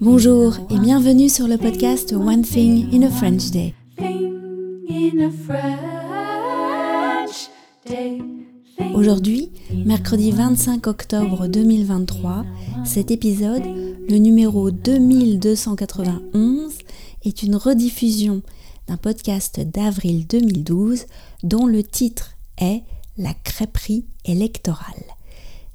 Bonjour et bienvenue sur le podcast One Thing in a French Day. Aujourd'hui, mercredi 25 octobre 2023, cet épisode, le numéro 2291, est une rediffusion d'un podcast d'avril 2012 dont le titre est La crêperie électorale.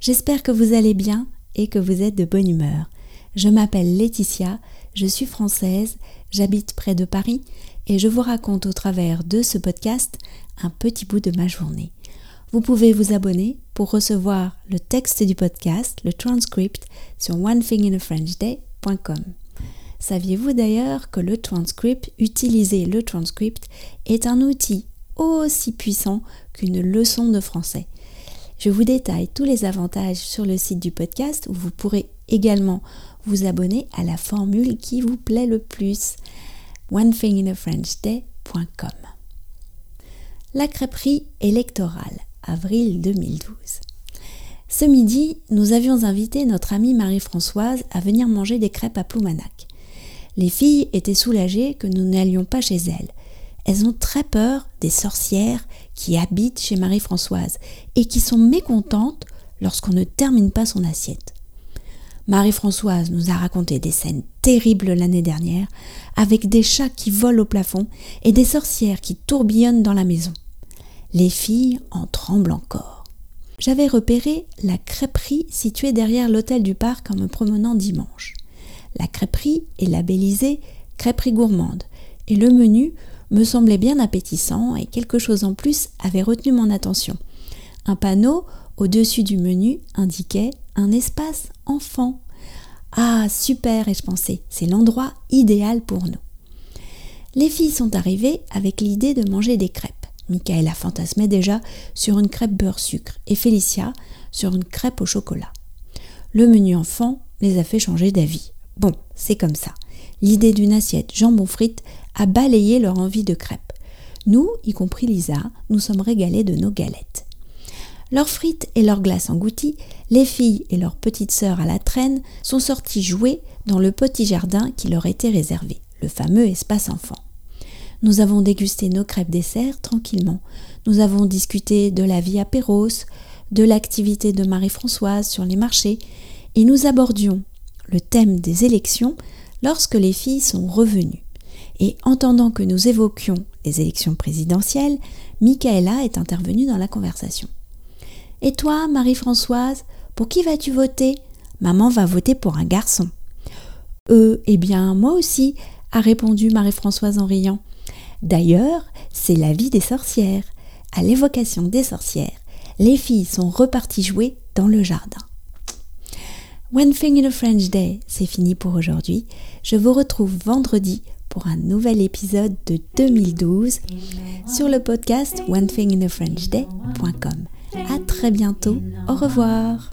J'espère que vous allez bien et que vous êtes de bonne humeur. Je m'appelle Laetitia, je suis française, j'habite près de Paris et je vous raconte au travers de ce podcast un petit bout de ma journée. Vous pouvez vous abonner pour recevoir le texte du podcast, le transcript, sur onethinginafrenchday.com. Saviez-vous d'ailleurs que le transcript, utiliser le transcript, est un outil aussi puissant qu'une leçon de français? Je vous détaille tous les avantages sur le site du podcast où vous pourrez également vous abonner à la formule qui vous plaît le plus. onethinginafrenchday.com La crêperie électorale avril 2012. Ce midi, nous avions invité notre amie Marie-Françoise à venir manger des crêpes à Ploumanac. Les filles étaient soulagées que nous n'allions pas chez elles. Elles ont très peur des sorcières qui habitent chez Marie-Françoise et qui sont mécontentes lorsqu'on ne termine pas son assiette. Marie-Françoise nous a raconté des scènes terribles l'année dernière, avec des chats qui volent au plafond et des sorcières qui tourbillonnent dans la maison. Les filles en tremblent encore. J'avais repéré la crêperie située derrière l'hôtel du parc en me promenant dimanche. La crêperie est labellisée crêperie gourmande et le menu me semblait bien appétissant et quelque chose en plus avait retenu mon attention. Un panneau au-dessus du menu indiquait un espace enfant. Ah, super, ai-je pensé, c'est l'endroit idéal pour nous. Les filles sont arrivées avec l'idée de manger des crêpes. Michaela fantasmait déjà sur une crêpe beurre-sucre et Félicia sur une crêpe au chocolat. Le menu enfant les a fait changer d'avis. Bon, c'est comme ça. L'idée d'une assiette jambon frites a balayé leur envie de crêpes. Nous, y compris Lisa, nous sommes régalés de nos galettes. Leurs frites et leurs glaces englouties, les filles et leurs petites sœurs à la traîne sont sorties jouer dans le petit jardin qui leur était réservé, le fameux espace enfant. Nous avons dégusté nos crêpes dessert tranquillement. Nous avons discuté de la vie à Péros, de l'activité de Marie-Françoise sur les marchés, et nous abordions le thème des élections lorsque les filles sont revenues. Et entendant que nous évoquions les élections présidentielles, Michaela est intervenue dans la conversation. Et toi, Marie-Françoise, pour qui vas-tu voter? Maman va voter pour un garçon. Euh, eh bien, moi aussi, a répondu Marie-Françoise en riant. D'ailleurs, c'est la vie des sorcières. À l'évocation des sorcières, les filles sont reparties jouer dans le jardin. One Thing in a French Day, c'est fini pour aujourd'hui. Je vous retrouve vendredi pour un nouvel épisode de 2012 sur le podcast onethinginafrenchday.com. À très bientôt. Au revoir.